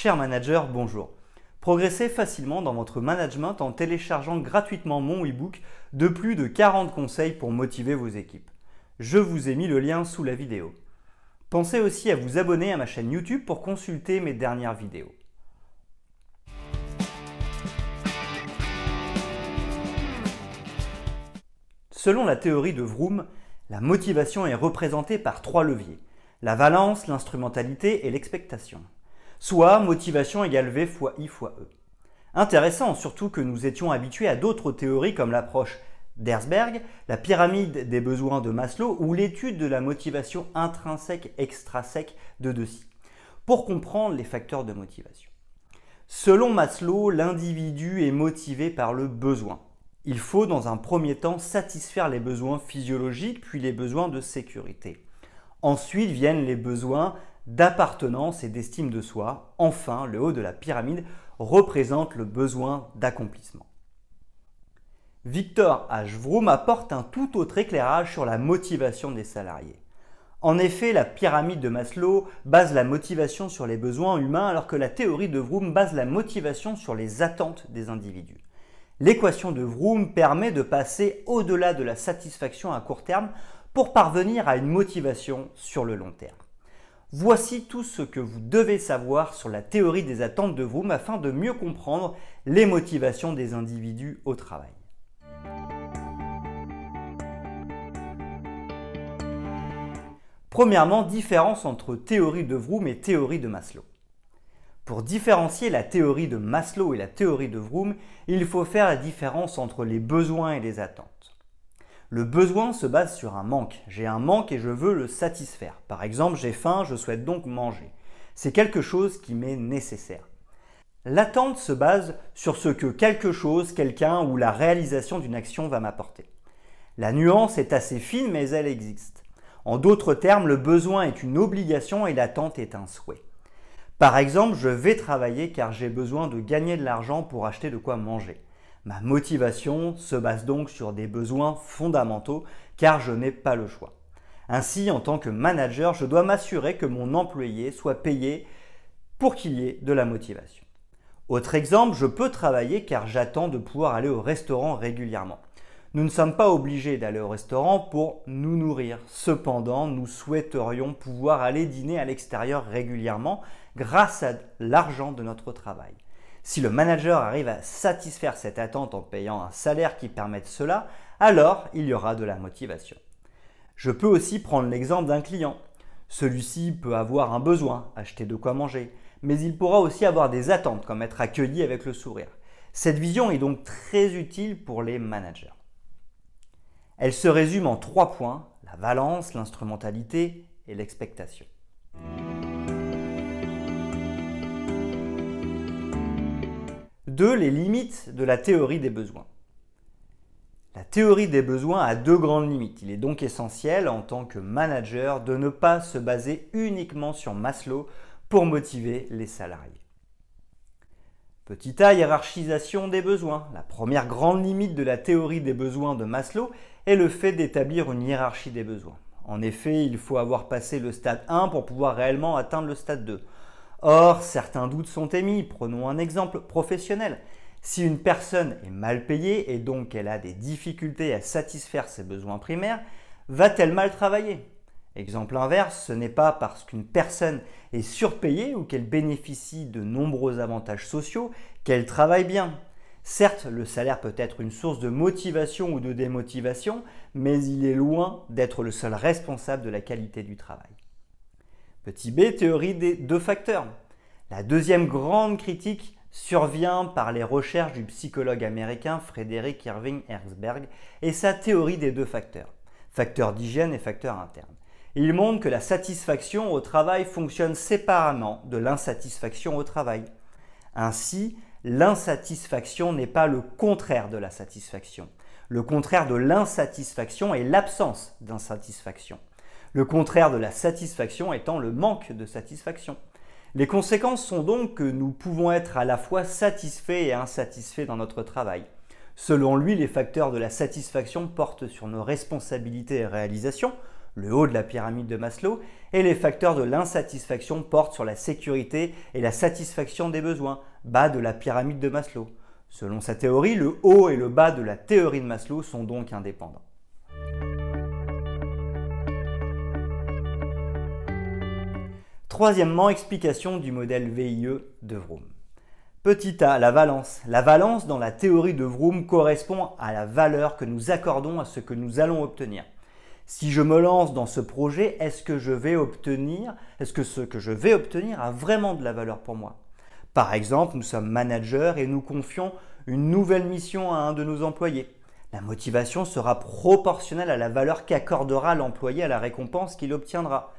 Cher manager, bonjour. Progressez facilement dans votre management en téléchargeant gratuitement mon e-book de plus de 40 conseils pour motiver vos équipes. Je vous ai mis le lien sous la vidéo. Pensez aussi à vous abonner à ma chaîne YouTube pour consulter mes dernières vidéos. Selon la théorie de Vroom, la motivation est représentée par trois leviers la valence, l'instrumentalité et l'expectation. Soit motivation égale V fois I fois E. Intéressant, surtout que nous étions habitués à d'autres théories comme l'approche d'Herzberg, la pyramide des besoins de Maslow ou l'étude de la motivation intrinsèque-extrinsèque de Deci, pour comprendre les facteurs de motivation. Selon Maslow, l'individu est motivé par le besoin. Il faut dans un premier temps satisfaire les besoins physiologiques puis les besoins de sécurité. Ensuite viennent les besoins d'appartenance et d'estime de soi. Enfin, le haut de la pyramide représente le besoin d'accomplissement. Victor H. Vroom apporte un tout autre éclairage sur la motivation des salariés. En effet, la pyramide de Maslow base la motivation sur les besoins humains alors que la théorie de Vroom base la motivation sur les attentes des individus. L'équation de Vroom permet de passer au-delà de la satisfaction à court terme pour parvenir à une motivation sur le long terme. Voici tout ce que vous devez savoir sur la théorie des attentes de Vroom afin de mieux comprendre les motivations des individus au travail. Premièrement, différence entre théorie de Vroom et théorie de Maslow. Pour différencier la théorie de Maslow et la théorie de Vroom, il faut faire la différence entre les besoins et les attentes. Le besoin se base sur un manque. J'ai un manque et je veux le satisfaire. Par exemple, j'ai faim, je souhaite donc manger. C'est quelque chose qui m'est nécessaire. L'attente se base sur ce que quelque chose, quelqu'un ou la réalisation d'une action va m'apporter. La nuance est assez fine mais elle existe. En d'autres termes, le besoin est une obligation et l'attente est un souhait. Par exemple, je vais travailler car j'ai besoin de gagner de l'argent pour acheter de quoi manger. Ma motivation se base donc sur des besoins fondamentaux car je n'ai pas le choix. Ainsi, en tant que manager, je dois m'assurer que mon employé soit payé pour qu'il y ait de la motivation. Autre exemple, je peux travailler car j'attends de pouvoir aller au restaurant régulièrement. Nous ne sommes pas obligés d'aller au restaurant pour nous nourrir. Cependant, nous souhaiterions pouvoir aller dîner à l'extérieur régulièrement grâce à l'argent de notre travail. Si le manager arrive à satisfaire cette attente en payant un salaire qui permette cela, alors il y aura de la motivation. Je peux aussi prendre l'exemple d'un client. Celui-ci peut avoir un besoin, acheter de quoi manger, mais il pourra aussi avoir des attentes comme être accueilli avec le sourire. Cette vision est donc très utile pour les managers. Elle se résume en trois points, la valence, l'instrumentalité et l'expectation. 2. Les limites de la théorie des besoins. La théorie des besoins a deux grandes limites. Il est donc essentiel en tant que manager de ne pas se baser uniquement sur Maslow pour motiver les salariés. Petit a, hiérarchisation des besoins. La première grande limite de la théorie des besoins de Maslow est le fait d'établir une hiérarchie des besoins. En effet, il faut avoir passé le stade 1 pour pouvoir réellement atteindre le stade 2. Or, certains doutes sont émis. Prenons un exemple professionnel. Si une personne est mal payée et donc elle a des difficultés à satisfaire ses besoins primaires, va-t-elle mal travailler? Exemple inverse, ce n'est pas parce qu'une personne est surpayée ou qu'elle bénéficie de nombreux avantages sociaux qu'elle travaille bien. Certes, le salaire peut être une source de motivation ou de démotivation, mais il est loin d'être le seul responsable de la qualité du travail. Petit b, théorie des deux facteurs. La deuxième grande critique survient par les recherches du psychologue américain Frédéric Irving Herzberg et sa théorie des deux facteurs, facteur d'hygiène et facteur interne. Il montre que la satisfaction au travail fonctionne séparément de l'insatisfaction au travail. Ainsi, l'insatisfaction n'est pas le contraire de la satisfaction. Le contraire de l'insatisfaction est l'absence d'insatisfaction le contraire de la satisfaction étant le manque de satisfaction. Les conséquences sont donc que nous pouvons être à la fois satisfaits et insatisfaits dans notre travail. Selon lui, les facteurs de la satisfaction portent sur nos responsabilités et réalisations, le haut de la pyramide de Maslow, et les facteurs de l'insatisfaction portent sur la sécurité et la satisfaction des besoins, bas de la pyramide de Maslow. Selon sa théorie, le haut et le bas de la théorie de Maslow sont donc indépendants. Troisièmement, explication du modèle VIE de Vroom. Petit a, la valence. La valence dans la théorie de Vroom correspond à la valeur que nous accordons à ce que nous allons obtenir. Si je me lance dans ce projet, est-ce que je vais obtenir, est-ce que ce que je vais obtenir a vraiment de la valeur pour moi? Par exemple, nous sommes managers et nous confions une nouvelle mission à un de nos employés. La motivation sera proportionnelle à la valeur qu'accordera l'employé à la récompense qu'il obtiendra.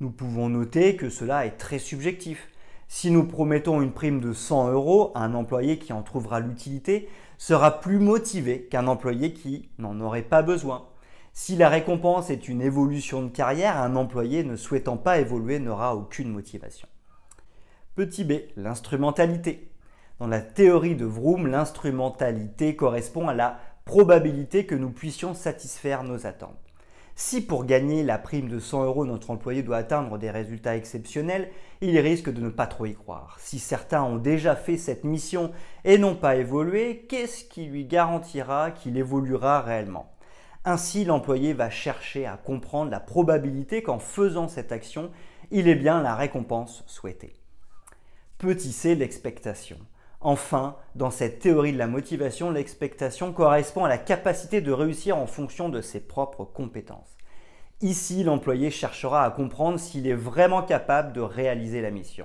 Nous pouvons noter que cela est très subjectif. Si nous promettons une prime de 100 euros, un employé qui en trouvera l'utilité sera plus motivé qu'un employé qui n'en aurait pas besoin. Si la récompense est une évolution de carrière, un employé ne souhaitant pas évoluer n'aura aucune motivation. Petit b, l'instrumentalité. Dans la théorie de Vroom, l'instrumentalité correspond à la probabilité que nous puissions satisfaire nos attentes. Si pour gagner la prime de 100 euros, notre employé doit atteindre des résultats exceptionnels, il risque de ne pas trop y croire. Si certains ont déjà fait cette mission et n'ont pas évolué, qu'est-ce qui lui garantira qu'il évoluera réellement? Ainsi, l'employé va chercher à comprendre la probabilité qu'en faisant cette action, il ait bien la récompense souhaitée. Petit c, l'expectation. Enfin, dans cette théorie de la motivation, l'expectation correspond à la capacité de réussir en fonction de ses propres compétences. Ici, l'employé cherchera à comprendre s'il est vraiment capable de réaliser la mission.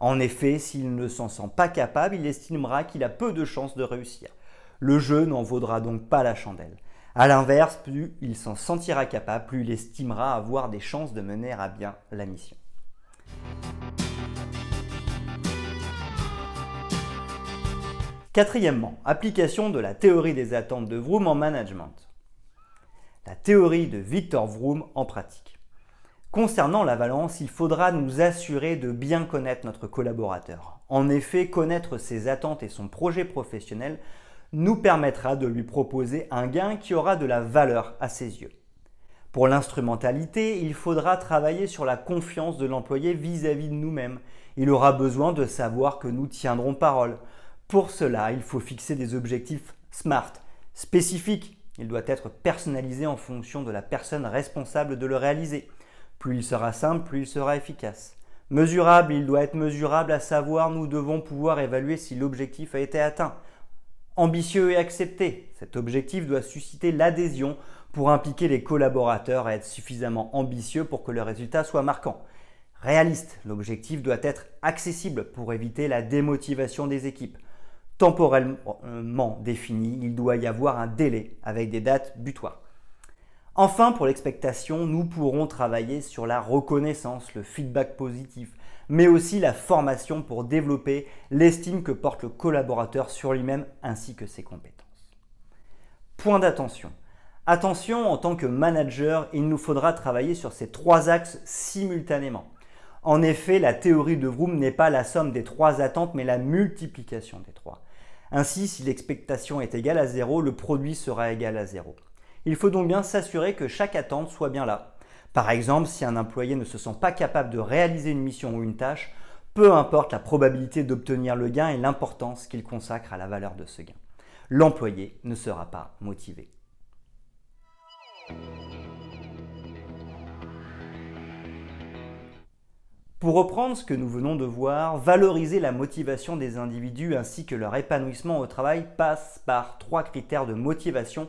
En effet, s'il ne s'en sent pas capable, il estimera qu'il a peu de chances de réussir. Le jeu n'en vaudra donc pas la chandelle. A l'inverse, plus il s'en sentira capable, plus il estimera avoir des chances de mener à bien la mission. Quatrièmement, application de la théorie des attentes de Vroom en management. La théorie de Victor Vroom en pratique. Concernant la valence, il faudra nous assurer de bien connaître notre collaborateur. En effet, connaître ses attentes et son projet professionnel nous permettra de lui proposer un gain qui aura de la valeur à ses yeux. Pour l'instrumentalité, il faudra travailler sur la confiance de l'employé vis-à-vis de nous-mêmes. Il aura besoin de savoir que nous tiendrons parole. Pour cela, il faut fixer des objectifs SMART, spécifiques. Il doit être personnalisé en fonction de la personne responsable de le réaliser. Plus il sera simple, plus il sera efficace. Mesurable, il doit être mesurable, à savoir nous devons pouvoir évaluer si l'objectif a été atteint ambitieux et accepté. Cet objectif doit susciter l'adhésion pour impliquer les collaborateurs et être suffisamment ambitieux pour que le résultat soit marquant. Réaliste, l'objectif doit être accessible pour éviter la démotivation des équipes. Temporellement défini, il doit y avoir un délai avec des dates butoirs. Enfin, pour l'expectation, nous pourrons travailler sur la reconnaissance, le feedback positif, mais aussi la formation pour développer l'estime que porte le collaborateur sur lui-même ainsi que ses compétences. Point d'attention. Attention, en tant que manager, il nous faudra travailler sur ces trois axes simultanément. En effet, la théorie de Vroom n'est pas la somme des trois attentes, mais la multiplication des trois. Ainsi, si l'expectation est égale à zéro, le produit sera égal à zéro. Il faut donc bien s'assurer que chaque attente soit bien là, par exemple, si un employé ne se sent pas capable de réaliser une mission ou une tâche, peu importe la probabilité d'obtenir le gain et l'importance qu'il consacre à la valeur de ce gain. L'employé ne sera pas motivé. Pour reprendre ce que nous venons de voir, valoriser la motivation des individus ainsi que leur épanouissement au travail passe par trois critères de motivation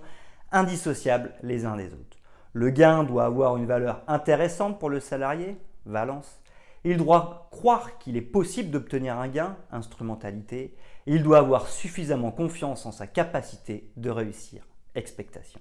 indissociables les uns des autres. Le gain doit avoir une valeur intéressante pour le salarié, valence. Il doit croire qu'il est possible d'obtenir un gain, instrumentalité. Il doit avoir suffisamment confiance en sa capacité de réussir, expectation.